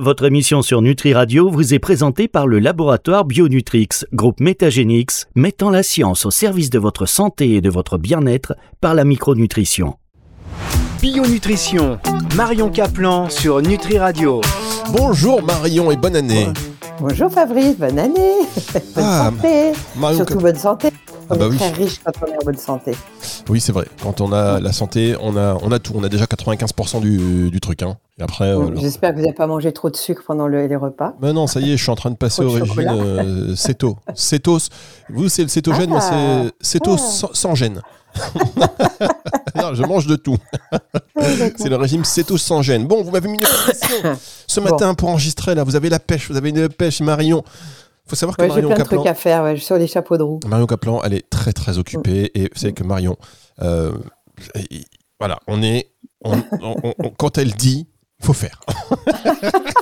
Votre émission sur Nutri Radio vous est présentée par le laboratoire Bionutrix, groupe Métagénix, mettant la science au service de votre santé et de votre bien-être par la micronutrition. Bionutrition, Marion Caplan sur Nutri Radio. Bonjour Marion et bonne année. Bonjour Fabrice, bonne année. bonne Ah, santé. Marion Surtout Cap- bonne santé. On Ah bah est oui. très riche quand on est en bonne santé. Oui, c'est vrai. Quand on a la santé, on a, on a tout. On a déjà 95% du, du truc. Hein. Et après, euh, J'espère que vous n'avez pas mangé trop de sucre pendant le- les repas. Mais non, ça y est, je suis en train de passer au régime euh, céto. Cétos. Vous, c'est le cétogène, moi, Ah. c'est cétos Ah. sans, sans gêne. non, je mange de tout. C'est le régime cétos sans gêne. Bon, vous m'avez mis une pression ce Bon. matin pour enregistrer. Là, vous avez la pêche. Vous avez une pêche, Marion. Faut savoir que Ouais, J'ai Marion plein de Caplan. trucs à faire ouais, sur les chapeaux de roue. Marion Caplan, elle est très très occupée et vous savez que Marion, euh, et- voilà, on est, on- on- on- quand elle dit, faut faire.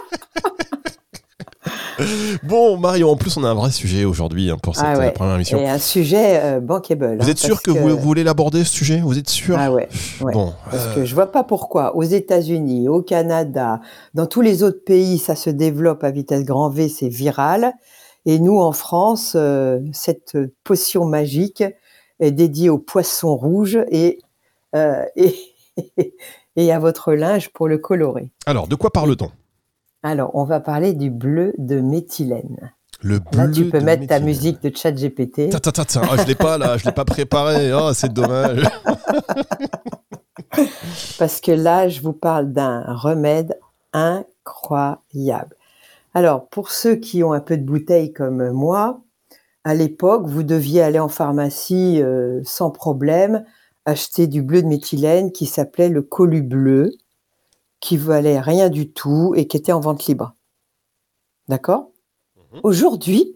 bon, Marion, en plus on a un vrai sujet aujourd'hui hein, pour cette Ah euh, ouais. première émission. Et un sujet euh, bankable. Vous hein, êtes sûr que, vous, vous voulez l'aborder ce sujet? Vous êtes sûr? Ah ouais, ouais. Bon, Parce euh, que je vois pas pourquoi aux États-Unis, au Canada, dans tous les autres pays, ça se développe à vitesse grand V, c'est viral. Et nous, en France, euh, cette potion magique est dédiée aux poissons rouges et, euh, et, et à votre linge pour le colorer. alors, de quoi parle-t-on? Alors, on va parler du bleu de méthylène. Le Là, bleu tu peux de mettre ta musique de chat GPT. Tiens, tiens, tiens. Ah, je l'ai pas là, je l'ai pas préparé. Oh, c'est dommage. parce que là, je vous parle d'un remède incroyable. Alors, pour ceux qui ont un peu de bouteille comme moi, à l'époque, vous deviez aller en pharmacie euh, sans problème, acheter du bleu de méthylène qui s'appelait le colu bleu, qui valait rien du tout et qui était en vente libre. D'accord? Aujourd'hui,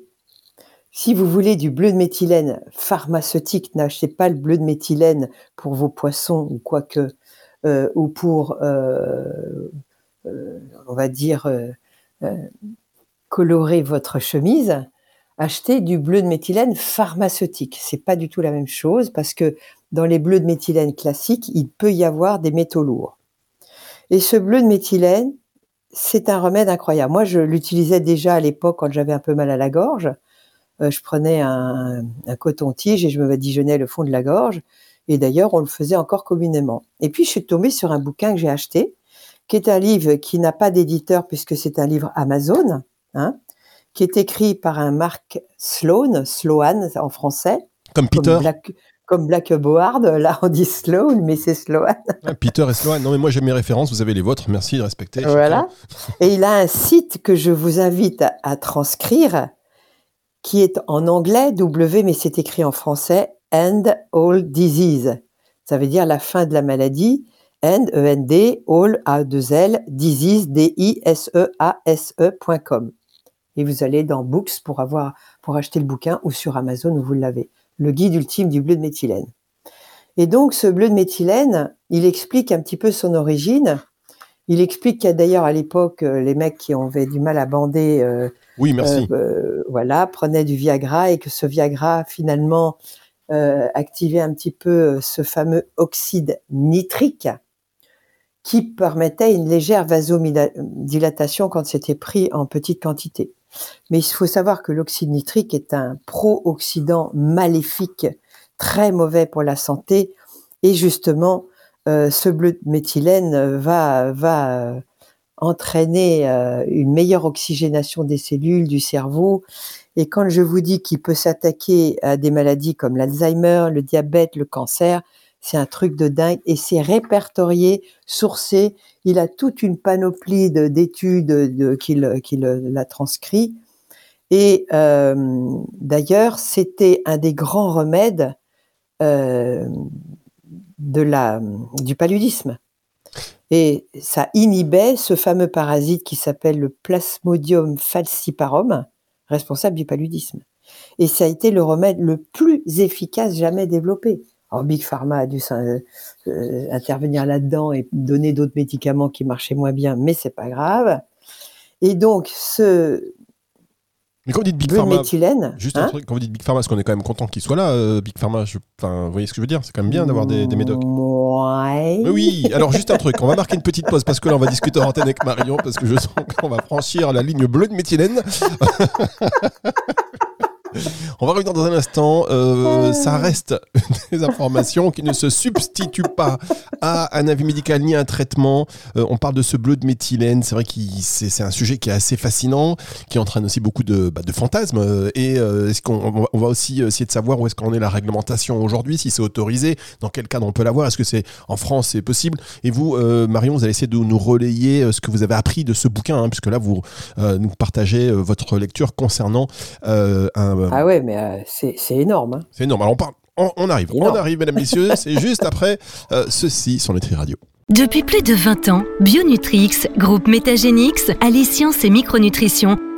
si vous voulez du bleu de méthylène pharmaceutique, n'achetez pas le bleu de méthylène pour vos poissons ou quoi que, euh, ou pour, euh, euh, on va dire, colorer votre chemise. Achetez du bleu de méthylène pharmaceutique. C'est pas du tout la même chose parce que dans les bleus de méthylène classiques, il peut y avoir des métaux lourds. Et ce bleu de méthylène, c'est un remède incroyable. Moi, je l'utilisais déjà à l'époque quand j'avais un peu mal à la gorge. Euh, je prenais un, un coton-tige et je me badigeonnais le fond de la gorge. Et d'ailleurs, on le faisait encore communément. Et puis, je suis tombée sur un bouquin que j'ai acheté, qui est un livre qui n'a pas d'éditeur puisque c'est un livre Amazon, hein, qui est écrit par un Mark Sloan, Sloan en français, Comme comme Peter. Black, comme Black Board. Là, on dit Sloan, mais c'est Sloan. Ah, Peter et Sloan. Non, mais moi j'ai mes références, vous avez les vôtres. Merci de respecter. chacun. Voilà. Et il a un site que je vous invite à, à transcrire, qui est en anglais, W, mais c'est écrit en français, End All Disease. Ça veut dire la fin de la maladie. End, E-N-D, All, A-2-L, Disease, D-I-S-E-A-S-E.com. Et vous allez dans Books pour avoir, pour acheter le bouquin ou sur Amazon où vous l'avez. Le guide ultime du bleu de méthylène. Et donc, ce bleu de méthylène, il explique un petit peu son origine. Il explique qu'il y a d'ailleurs à l'époque, euh, les mecs qui avaient du mal à bander, euh, Oui, merci. euh, voilà, prenaient du Viagra et que ce Viagra, finalement, euh, activait un petit peu ce fameux oxyde nitrique qui permettait une légère vasodilatation quand c'était pris en petite quantité. Mais il faut savoir que l'oxyde nitrique est un pro-oxydant maléfique, très mauvais pour la santé. Et justement, euh, ce bleu de méthylène euh, va, va euh, entraîner une meilleure oxygénation des cellules, du cerveau. Et quand je vous dis qu'il peut s'attaquer à des maladies comme l'Alzheimer, le diabète, le cancer, c'est un truc de dingue et c'est répertorié, sourcé. Il a toute une panoplie de- d'études de, qu'il qu'il l'a transcrit. Et euh, d'ailleurs, c'était un des grands remèdes euh, de la, du paludisme. Et ça inhibait ce fameux parasite qui s'appelle le Plasmodium falciparum, responsable du paludisme. Et ça a été le remède le plus efficace jamais développé. Alors Big Pharma a dû euh, euh, intervenir là-dedans et donner d'autres médicaments qui marchaient moins bien, mais c'est pas grave. Et donc ce Mais quand vous dites Big Pharma, méthylène. juste un hein. truc, quand vous dites Big Pharma, parce qu'on est quand même content qu'il soit là, euh, Big Pharma, je- vous voyez ce que je veux dire C'est quand même bien d'avoir des, des médocs. Ouais. Mais oui, alors juste un truc, on va marquer une petite pause parce que là on va discuter en antenne avec Marion parce que je sens qu'on va franchir la ligne bleue de méthylène. on va revenir dans un instant. Euh, ça reste des informations qui ne se substituent pas à un avis médical ni à un traitement. Euh, on parle de ce bleu de méthylène. C'est vrai que c'est un sujet qui est assez fascinant, qui entraîne aussi beaucoup de, bah, de fantasmes. Euh, Et est-ce qu'on on va- aussi essayer de savoir où est-ce qu'on est la réglementation aujourd'hui, si c'est autorisé, dans quel cadre on peut l'avoir, est-ce que c'est en France c'est possible? Et vous, Marion, vous allez essayer de nous relayer ce que vous avez appris de ce bouquin, hein, puisque là vous nous partagez votre lecture concernant euh, un, Ah ouais, mais euh, c'est c'est énorme. hein. c'est énorme. Alors on parle, on, on arrive, on arrive, mesdames, messieurs. C'est juste après euh, ceci sur Nutri Radio. Depuis plus de 20 ans, Bionutrix, groupe Métagénix, allie science et micronutrition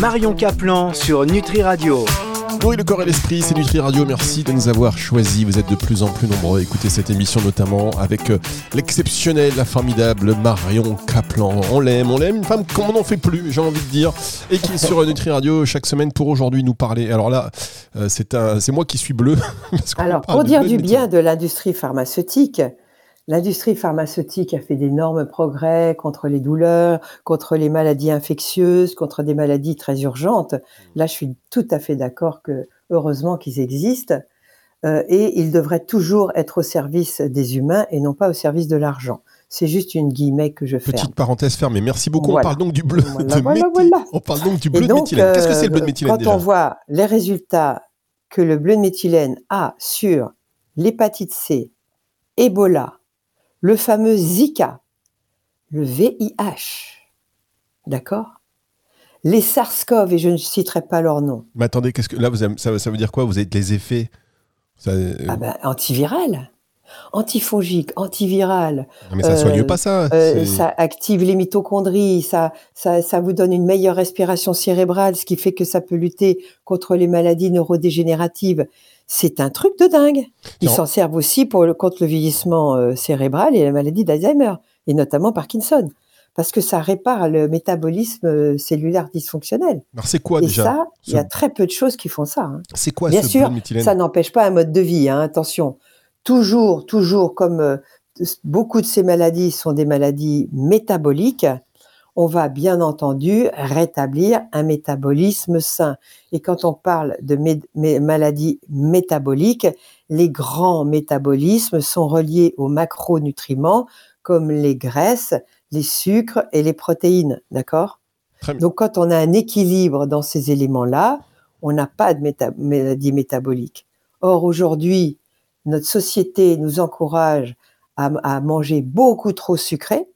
Marion Caplan sur Nutri Radio. Oui, le corps et l'esprit, c'est Nutri Radio. Merci de nous avoir choisis. Vous êtes de plus en plus nombreux à écouter cette émission, notamment avec euh, l'exceptionnelle, la formidable Marion Kaplan. On l'aime, on l'aime. Une femme qu'on n'en fait plus, j'ai envie de dire, et qui est sur Nutri Radio chaque semaine pour aujourd'hui nous parler. Alors là, euh, c'est un, c'est moi qui suis bleu. parce Alors, pour dire bleu du bien de l'industrie pharmaceutique, l'industrie pharmaceutique a fait d'énormes progrès contre les douleurs, contre les maladies infectieuses, contre des maladies très urgentes. Là, je suis tout à fait d'accord que heureusement qu'ils existent. euh, et ils devraient toujours être au service des humains et non pas au service de l'argent. C'est juste une guillemets que je ferme. Petite parenthèse fermée. Merci beaucoup. On parle donc du bleu Voilà, de voilà, méthylène. On parle donc du bleu de méthylène. Qu'est-ce que c'est le bleu de euh, méthylène Quand déjà? on voit les résultats que le bleu de méthylène a sur l'hépatite C, Ebola, le fameux Zika, le VIH, d'accord? Les SARS-CoV, et je ne citerai pas leur nom, Mais attendez, qu'est-ce que là vous avez- ça, ça veut dire quoi? Vous avez les effets? Ça, euh, ah ben, antiviral, antifongique, antiviral, mais ça euh, soigne pas ça. Euh, ça active les mitochondries, ça, ça, ça vous donne une meilleure respiration cérébrale, ce qui fait que ça peut lutter contre les maladies neurodégénératives. C'est un truc de dingue. Ils s'en servent aussi pour le, contre le vieillissement euh, cérébral et la maladie d'Alzheimer, et notamment Parkinson, parce que ça répare le métabolisme euh, cellulaire dysfonctionnel. Alors c'est quoi et déjà ça, il y a très peu de choses qui font ça. hein. C'est quoi Bien ce sûr, ça n'empêche pas un mode de vie, hein, attention. Toujours, toujours, comme euh, beaucoup de ces maladies sont des maladies métaboliques, on va bien entendu rétablir un métabolisme sain. Et quand on parle de maladies métaboliques, les grands métabolismes sont reliés aux macronutriments comme les graisses, les sucres et les protéines, d'accord? Donc quand on a un équilibre dans ces éléments-là, on n'a pas de méta- maladie métabolique. Or, aujourd'hui, notre société nous encourage à, manger beaucoup trop sucré.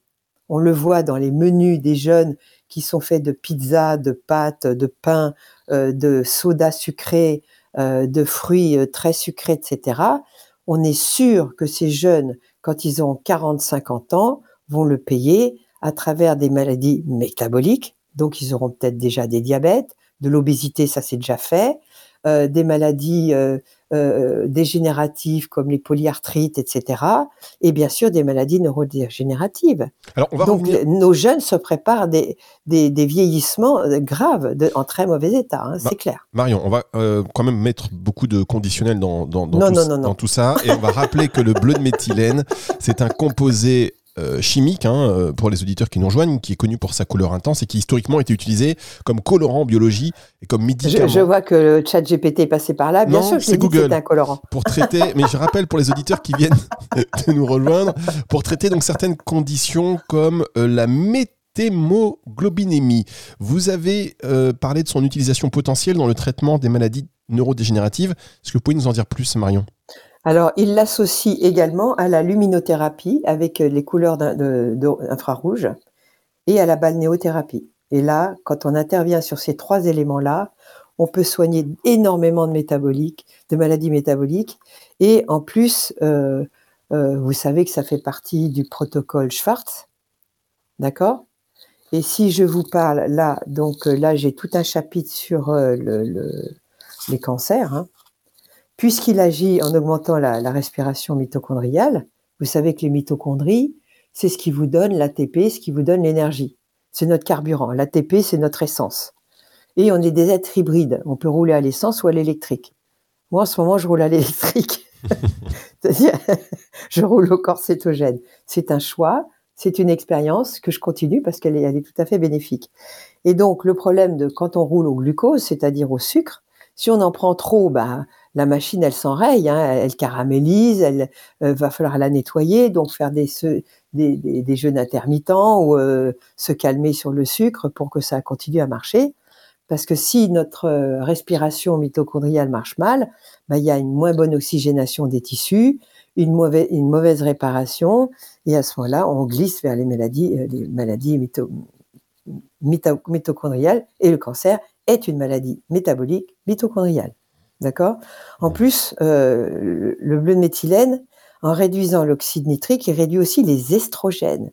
On le voit dans les menus des jeunes qui sont faits de pizza, de pâtes, de pain, euh, de soda sucré, euh, de fruits euh, très sucrés, etc. On est sûr que ces jeunes, quand ils ont 40-50 ans, vont le payer à travers des maladies métaboliques. Donc, ils auront peut-être déjà des diabètes, de l'obésité, ça c'est déjà fait, des maladies euh, euh, dégénératives comme les polyarthrites, etc. Et bien sûr des maladies neurodégénératives. Alors on va Donc revenir. nos jeunes se préparent des, des, des vieillissements euh, graves, de- en très mauvais état, hein, c'est clair. Marion, on va euh, quand même mettre beaucoup de conditionnels dans, dans, dans Non, tout, non, ce- non, non. dans tout ça. Et on va rappeler que le bleu de méthylène, c'est un composé euh, chimique, hein, euh, pour les auditeurs qui nous rejoignent, qui est connu pour sa couleur intense et qui historiquement a été utilisé comme colorant en biologie et comme médicament. je vois que le chat GPT est passé par là. Bien Non, sûr que c'est Google. un colorant. pour traiter, mais je rappelle pour les auditeurs qui viennent de nous rejoindre, pour traiter donc certaines conditions comme euh, la méthémoglobinémie. Vous avez euh, parlé de son utilisation potentielle dans le traitement des maladies neurodégénératives. Est-ce que vous pouvez nous en dire plus, Marion? Alors, il l'associe également à la luminothérapie avec euh, les couleurs d'in- de- de- infrarouges et à la balnéothérapie. Et là, quand on intervient sur ces trois éléments-là, on peut soigner énormément de métaboliques, de maladies métaboliques. Et en plus, euh, euh, vous savez que ça fait partie du protocole Schwartz. D'accord? Et si je vous parle là, donc là, j'ai tout un chapitre sur les cancers. Hein. Puisqu'il agit en augmentant la, respiration mitochondriale, vous savez que les mitochondries, c'est ce qui vous donne l'ATP, ce qui vous donne l'énergie. C'est notre carburant. L'ATP, c'est notre essence. Et on est des êtres hybrides. On peut rouler à l'essence ou à l'électrique. Moi, en ce moment, je roule à l'électrique. C'est-à-dire, je roule au corps cétogène. C'est un choix, c'est une expérience que je continue parce qu'elle est, elle est tout à fait bénéfique. Et donc, le problème de quand on roule au glucose, c'est-à-dire au sucre, si on en prend trop, bah, la machine, elle s'enraye, hein, elle caramélise, elle euh, va falloir la nettoyer, donc faire des, des, des, jeûnes intermittents ou euh, se calmer sur le sucre pour que ça continue à marcher. Parce que si notre euh, respiration mitochondriale marche mal, bah, il y a une moins bonne oxygénation des tissus, une mauvaise, réparation, et à ce moment-là, on glisse vers les maladies mitochondriales, et le cancer est une maladie métabolique mitochondriale. D'accord? En plus, euh, le bleu de méthylène, en réduisant l'oxyde nitrique, il réduit aussi les estrogènes.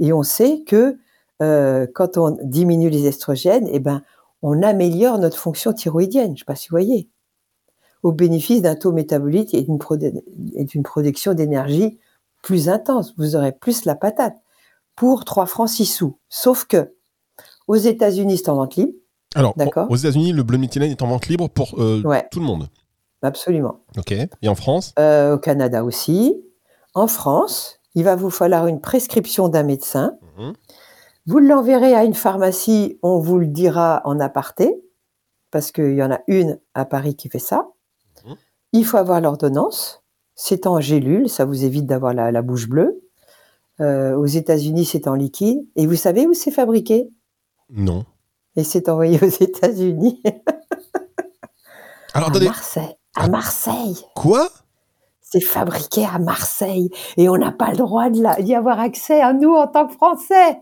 Et on sait que quand on diminue les estrogènes, eh ben, on améliore notre fonction thyroïdienne. Je ne sais pas si vous voyez. Au bénéfice d'un taux métabolique et d'une production d'énergie plus intense. Vous aurez plus la patate pour 3 francs 6 sous. Sauf que aux États-Unis, c'est en vente libre. Alors, aux États-Unis, le bleu méthylène est en vente libre pour euh, tout le monde. Absolument. Ok. Et en France? Euh, Au Canada aussi. En France, il va vous falloir une prescription d'un médecin. Mhm. Vous l'enverrez à une pharmacie, on vous le dira en aparté, parce qu'il y en a une à Paris qui fait ça. Mhm. Il faut avoir l'ordonnance. C'est en gélule, ça vous évite d'avoir la, bouche bleue. Euh, aux États-Unis, c'est en liquide. Et vous savez où c'est fabriqué? Non. Et c'est envoyé aux États-Unis. Alors, à Marseille. À Marseille. Quoi? C'est fabriqué à Marseille. Et on n'a pas le droit d'y avoir accès à nous en tant que Français.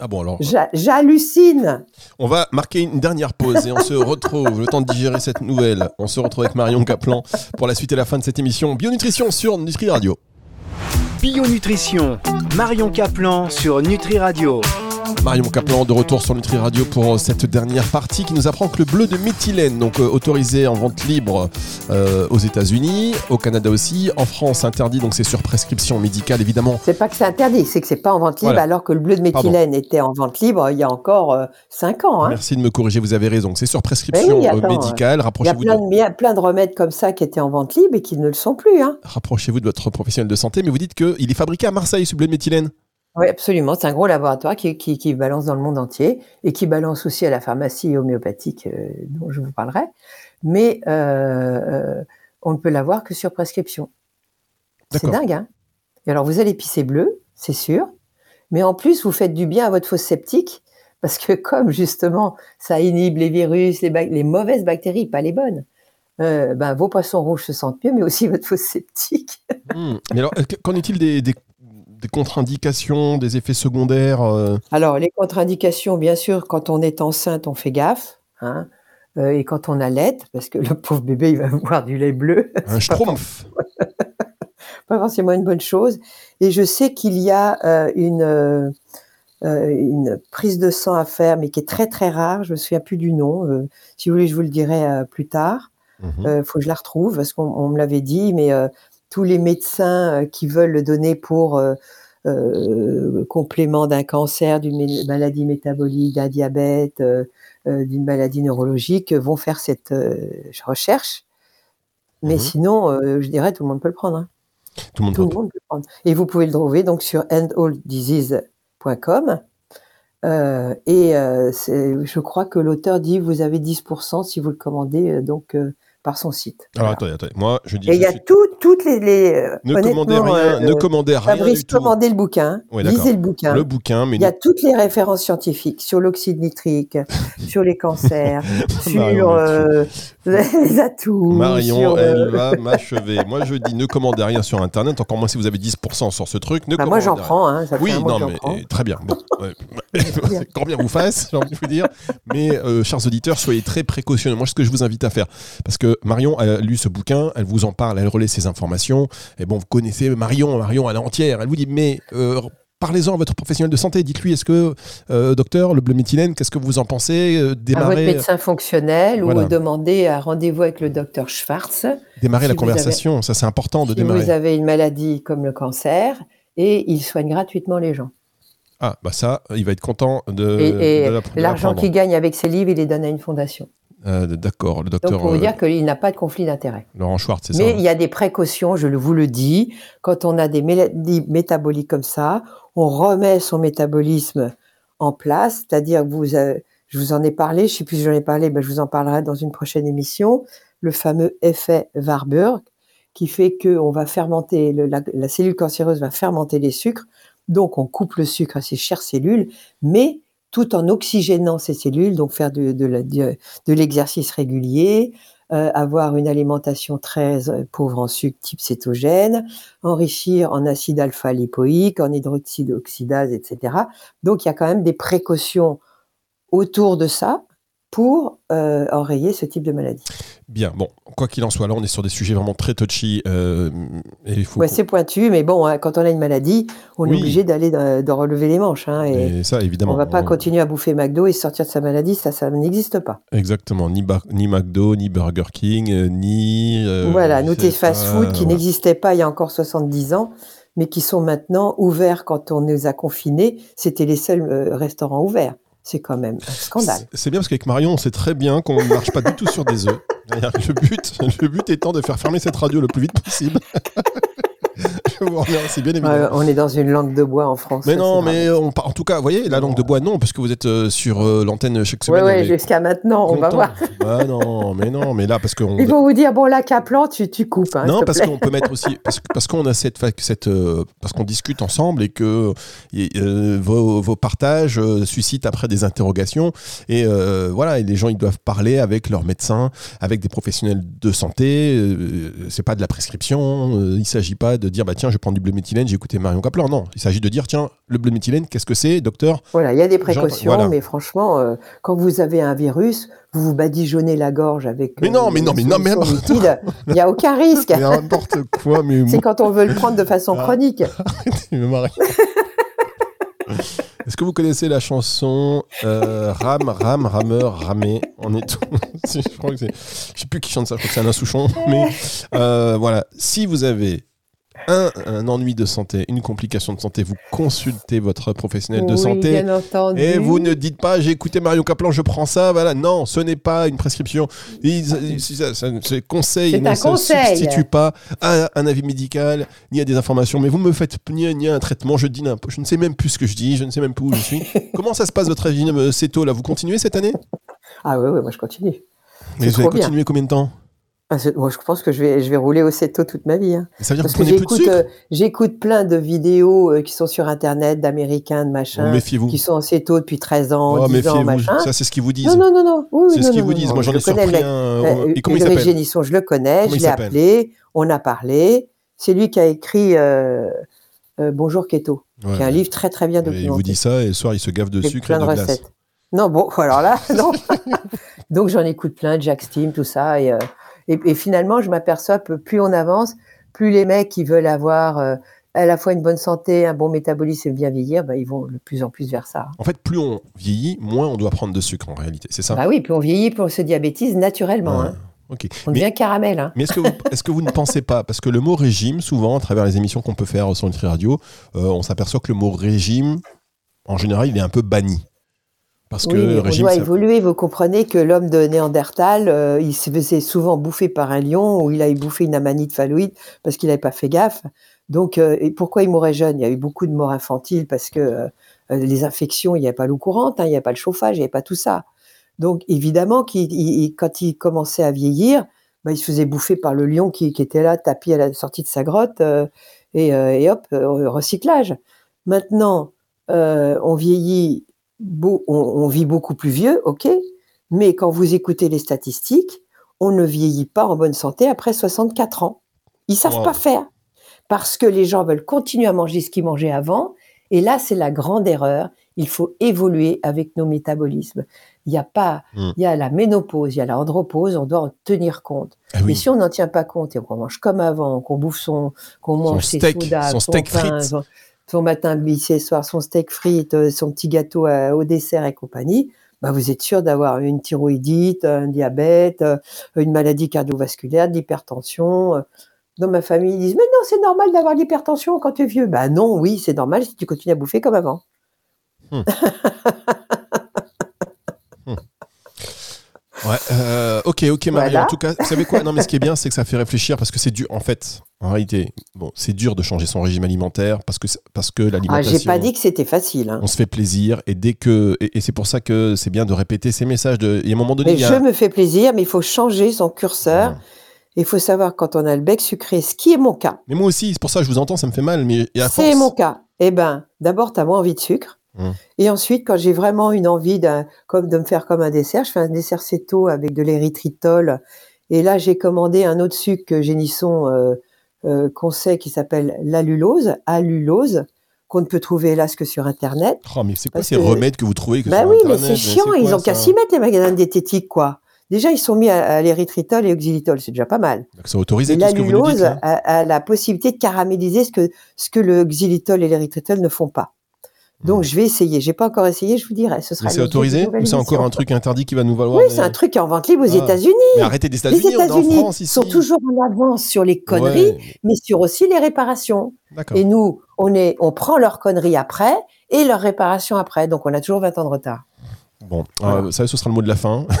Ah bon alors J'hallucine On va marquer une dernière pause et on se retrouve, le temps de digérer cette nouvelle. On se retrouve avec Marion Caplan pour la suite et la fin de cette émission Bionutrition sur Nutri Radio. Bionutrition, Marion Caplan sur Nutri Radio. Marion Caplan de retour sur Nutri Radio pour cette dernière partie qui nous apprend que le bleu de méthylène, donc euh, autorisé en vente libre euh, aux États-Unis, au Canada aussi, en France interdit, donc c'est sur prescription médicale évidemment. C'est pas que c'est interdit, c'est que c'est pas en vente libre alors que le bleu de méthylène était en vente libre il y a encore 5 euh, ans. Hein. Merci de me corriger, vous avez raison. C'est sur prescription médicale. Rapprochez-vous. Il y a plein de, plein de remèdes comme ça qui étaient en vente libre et qui ne le sont plus. Hein. Rapprochez-vous de votre professionnel de santé, mais vous dites qu'il est fabriqué à Marseille, ce bleu de méthylène. Oui, absolument. C'est un gros laboratoire qui, qui, balance dans le monde entier et qui balance aussi à la pharmacie homéopathique euh, dont je vous parlerai. Mais euh, euh, on ne peut l'avoir que sur prescription. C'est dingue, hein Et alors, vous allez pisser bleu, c'est sûr. Mais en plus, vous faites du bien à votre fosse septique parce que comme justement, ça inhibe les virus, les, les mauvaises bactéries, pas les bonnes. ben, vos poissons rouges se sentent mieux, mais aussi votre fosse septique. Mmh. Mais alors, qu'en est-il des, des, des contre-indications, des effets secondaires euh Alors, les contre-indications, bien sûr, quand on est enceinte, on fait gaffe. Hein, euh, et quand on allait, parce que le pauvre bébé, il va boire du lait bleu. Un schtroumpf Pas forcément une bonne chose. Et je sais qu'il y a euh, une, une prise de sang à faire, mais qui est très très rare. Je me souviens plus du nom. si vous voulez, je vous le dirai plus tard. Il mmh faut que je la retrouve, parce qu'on me l'avait dit, mais tous les médecins euh, qui veulent le donner pour euh, euh, complément d'un cancer, d'une maladie métabolique, d'un diabète, d'une maladie neurologique vont faire cette recherche. Mais mhm. sinon, je dirais, tout le monde peut le prendre. Hein. Tout, le monde, peut le prendre. Et vous pouvez le trouver donc sur endalldisease.com. et je crois que l'auteur dit vous avez 10% si vous le commandez donc par son site. Alors Voilà. attendez, attendez. Moi, je dis. Et il y a suis- tout- toutes les. les euh, Ne commandez rien, euh, ne commandez rien Fabrice, du tout. commandez le bouquin, lisez le bouquin. Le bouquin, mais Il y a toutes les références scientifiques sur l'oxyde nitrique, sur les cancers, Marion, sur euh, les atouts. Marion, sur, elle va m'achever. Moi, je dis ne commandez rien sur Internet, encore moins si vous avez 10% sur ce truc. Ne bah, moi, j'en prends. Hein, ça Oui, non, mais prends. très bien. Bon. Quand bien vous fasse, j'ai envie de vous dire. Mais, euh, chers auditeurs, soyez très précautionneux. Moi, ce que je vous invite à faire, parce que Marion a lu ce bouquin, elle vous en parle, elle relaie ses informations. Et bon, vous connaissez Marion, Marion à l'entière. Elle vous dit, mais euh, parlez-en à votre professionnel de santé. Dites-lui, est-ce que, euh, docteur, le bleu méthylène, qu'est-ce que vous en pensez Euh, à votre médecin fonctionnel Voilà. ou demander un rendez-vous avec le docteur Schwartz. démarrer si la conversation. Ça, c'est important de si démarrer. vous avez une maladie comme le cancer, et il soigne gratuitement les gens. Ah, bah ça, il va être content de, et et l'argent qu'il gagne avec ses livres, il les donne à une fondation. Euh, D'accord, le Donc, docteur pour vous euh, dire qu'il n'a pas de conflit d'intérêt. Laurent Schwartz, c'est ça Mais hein il y a des précautions, je vous le dis. Quand on a des maladies métaboliques comme ça, on remet son métabolisme en place, c'est-à-dire que vous, avez- je vous en ai parlé, je ne sais plus si j'en ai parlé, ben je vous en parlerai dans une prochaine émission, le fameux effet Warburg, qui fait que on va fermenter, le- la, la cellule cancéreuse va fermenter les sucres, donc on coupe le sucre à ces chères cellules, mais tout en oxygénant ces cellules, donc faire de, de l'exercice régulier, euh, avoir une alimentation très euh, pauvre en sucre type cétogène, enrichir en acide alpha-lipoïque, en hydroxyde oxydase, etc. Donc il y a quand même des précautions autour de ça pour euh, enrayer ce type de maladie. Bien, bon, quoi qu'il en soit, là, on est sur des sujets vraiment très touchy. euh, et faut Ouais, c'est pointu, mais bon, hein, quand on a une maladie, on Oui. est obligé d'aller de, de relever les manches. hein, et et ça, évidemment. on ne va pas on- continuer à bouffer McDo et sortir de sa maladie, ça, ça n'existe pas. Exactement, ni, Bar- ni McDo, ni Burger King, euh, ni. euh, Voilà, nous, tes fast-food qui n'existaient pas il y a encore 70 ans, mais qui sont maintenant ouverts quand on nous a confinés. C'était les seuls euh, restaurants ouverts. C'est quand même un scandale. C'est- bien parce qu'avec Marion, on sait très bien qu'on ne marche pas du tout sur des œufs. Le but, le but étant de faire fermer cette radio le plus vite possible. Je vous remercie, bien évidemment. Ouais, on est dans une langue de bois en France. mais non, mais on, en tout cas, vous voyez, la langue de bois, non, parce que vous êtes euh, sur euh, l'antenne chaque Ouais, semaine. ouais, on est jusqu'à maintenant, on va voir. Ah non, mais non, mais là, parce qu'on. Ils vont vous dire, bon, là, Caplan, tu, tu coupes. Hein, Non, parce qu'on peut mettre aussi parce, qu'on a cette, cette euh, parce qu'on discute ensemble et que et, euh, vos, vos partages suscitent après des interrogations et euh, voilà et les gens ils doivent parler avec leurs médecins, avec des professionnels de santé. c'est pas de la prescription. il s'agit pas de dire bah tiens je prends du bleu méthylène, j'ai écouté Marion Kaplan. Non, il s'agit de dire tiens le bleu méthylène qu'est-ce que c'est docteur Voilà, il y a des Genre, précautions, voilà. mais franchement, euh, quand vous avez un virus, vous vous badigeonnez la gorge avec. Mais non, mais non, mais non, mais liquide. Il n'y a aucun risque. Mais n'importe quoi mais C'est quand on veut le prendre de façon Ah. chronique. Est-ce que vous connaissez la chanson euh, Ram, Ram, Rameur, Ramé? On est tous. je crois que c'est. Je sais plus qui chante ça, je crois que c'est Alain Souchon. Mais euh, voilà, si vous avez un, un ennui de santé, une complication de santé, vous consultez votre professionnel de Oui, santé. bien entendu. Et vous ne dites pas, j'ai écouté Marion Caplan, je prends ça, voilà. Non, ce n'est pas une prescription. Il, il- ça- ça- ce conseil C'est ne se conseil. substitue pas à un avis médical, ni à des informations. Mais vous me faites ni, ni à un traitement, je dis n'importe. Je ne sais même plus ce que je dis, je ne sais même plus où je suis. Comment ça se passe votre régime euh, céto là Vous continuez cette année? Ah oui, oui, moi je continue. Mais vous bien. continuer combien de temps? Ah, moi je pense que je vais, je vais rouler au CETO toute ma vie. hein. Ça veut dire Parce que j'écoute, euh, j'écoute plein de vidéos euh, qui sont sur Internet, d'Américains, de Oh, machin, Méfiez-vous. qui sont en CETO depuis 13 ans, Oh, 10 ans, machin. Ça, c'est ce qu'ils vous disent. Non, non, non, non. Oui, C'est ce qu'ils vous disent. Moi, j'en je ai surpris un. Euh, Et comment il s'appelle Génisson, je le connais, Comment je l'ai appelé, on a parlé. C'est lui qui a écrit euh, euh, Bonjour Keto, Ouais. qui est un livre très très bien Et il documenté. vous dit ça et le soir, il se gave de Avec sucre et plein de recettes. Non, bon, alors là, non. Donc j'en écoute plein, Jack Steam, tout ça. Et, euh, et, et finalement, je m'aperçois que plus on avance, plus les mecs qui veulent avoir euh, à la fois une bonne santé, un bon métabolisme et bien vieillir, bah, ils vont de plus en plus vers ça. En fait, plus on vieillit, moins on doit prendre de sucre en réalité. C'est ça Bah oui, plus on vieillit, plus on se diabétise naturellement. Ouais. hein. Ok. On Mais- devient caramel. Hein. Mais est-ce que, vous, est-ce que vous ne pensez pas, parce que le mot régime, souvent, à travers les émissions qu'on peut faire sur Nutri Radio, euh, on s'aperçoit que le mot régime, en général, il est un peu banni. Parce que mais on régime, doit ça- évoluer. Vous comprenez que l'homme de Néandertal, euh, il se faisait souvent bouffer par un lion ou il a bouffé une amanite phalloïde parce qu'il n'avait pas fait gaffe. Donc, euh, et pourquoi il mourait jeune? Il y a eu beaucoup de morts infantiles parce que euh, les infections, il n'y avait pas l'eau courante, hein, il n'y avait pas le chauffage, il n'y avait pas tout ça. Donc, évidemment, qu'il- il- il- quand il commençait à vieillir, bah, il se faisait bouffer par le lion qui, qui était là, tapis à la sortie de sa grotte, et, et hop, recyclage. Maintenant, on vieillit, beau- on, on vit beaucoup plus vieux, ok, mais quand vous écoutez les statistiques, on ne vieillit pas en bonne santé après 64 ans. Ils savent Wow. pas faire parce que les gens veulent continuer à manger ce qu'ils mangeaient avant. Et là, c'est la grande erreur. Il faut évoluer avec nos métabolismes. Il y a pas, Mm. il y a la ménopause, il y a la andropause, on doit en tenir compte. Ah Mais oui. si on n'en tient pas compte et qu'on mange comme avant, qu'on bouffe son, qu'on mange ses steak, sodas, son steak pain, frites. son, son matin bis soir, son steak frites, euh, son petit gâteau euh, au dessert et compagnie, bah vous êtes sûr d'avoir une thyroïdite, un diabète, euh, une maladie cardiovasculaire, de l'hypertension. Dans ma famille, ils disent Mais non, c'est normal d'avoir de l'hypertension quand tu es vieux. Bah non, oui, c'est normal si tu continues à bouffer comme avant. Ouais, euh, ok, ok, Marie. Voilà. En tout cas, vous savez quoi? Non, mais ce qui est bien, c'est que ça fait réfléchir parce que c'est dur. En fait, en réalité, bon, c'est dur de changer son régime alimentaire parce que parce que Ah, l'alimentation. j'ai pas dit que c'était facile. hein. On se fait plaisir et dès que et, et c'est pour ça que c'est bien de répéter ces messages. De, et à un moment donné, Mais il y a je me fais plaisir, mais il faut changer son curseur. Ouais. Il faut savoir quand on a le bec sucré, ce qui est mon cas. Mais moi aussi, c'est pour ça que je vous entends, ça me fait mal. Mais C'est force- mon cas. Eh ben, d'abord, tu as moins envie de sucre. Hum. Et ensuite, quand j'ai vraiment une envie d'un, comme de me faire comme un dessert, je fais un dessert céto avec de l'érythritol. Et là, j'ai commandé un autre sucre que Génisson euh, euh, conseille qui s'appelle l'allulose, allulose, qu'on ne peut trouver hélas que sur Internet. Oh, mais c'est quoi ces que- remèdes que vous trouvez que Bah sur oui, mais c'est chiant. quoi, Ils ont qu'à s'y mettre, les magasins de quoi. Déjà, ils sont mis à, à l'érythritol et au xylitol. C'est déjà pas mal. Donc, C'est autorisé Et tout ce que vous nous dites. l'allulose là? a, a la possibilité de caraméliser ce que, ce que le xylitol et l'érythritol ne font pas. Donc, je vais essayer. J'ai pas encore essayé, je vous dirai. Ce sera c'est autorisé ou c'est encore un truc interdit qui va nous valoir Oui, c'est un truc qui est en vente libre aux Ah. États-Unis. Mais arrêtez des Les États-Unis, en États-Unis sont toujours en avance sur les conneries, Ouais, mais sur aussi les réparations. Et nous, on est, on prend leurs conneries après et leurs réparations après. Donc, on a toujours 20 ans de retard. Bon, Voilà. euh, ça, ce sera le mot de la fin.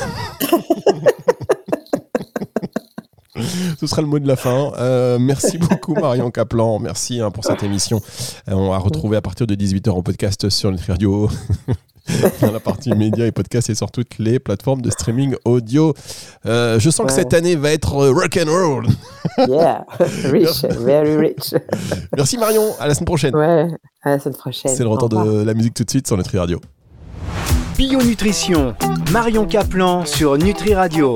Ce sera le mot de la fin. Euh, merci beaucoup Marion Caplan. Merci hein, pour cette émission. Euh, on va retrouver à partir de 18h en podcast sur Nutri Radio. Dans la partie médias et podcasts et sur toutes les plateformes de streaming audio. Euh, je sens que cette année va être rock and roll. Yeah, rich, very rich. Merci Marion. À la semaine prochaine. Ouais, à la semaine prochaine. C'est le retour de la musique tout de suite sur Nutri Radio. Bio Nutrition, Marion Caplan sur Nutri Radio.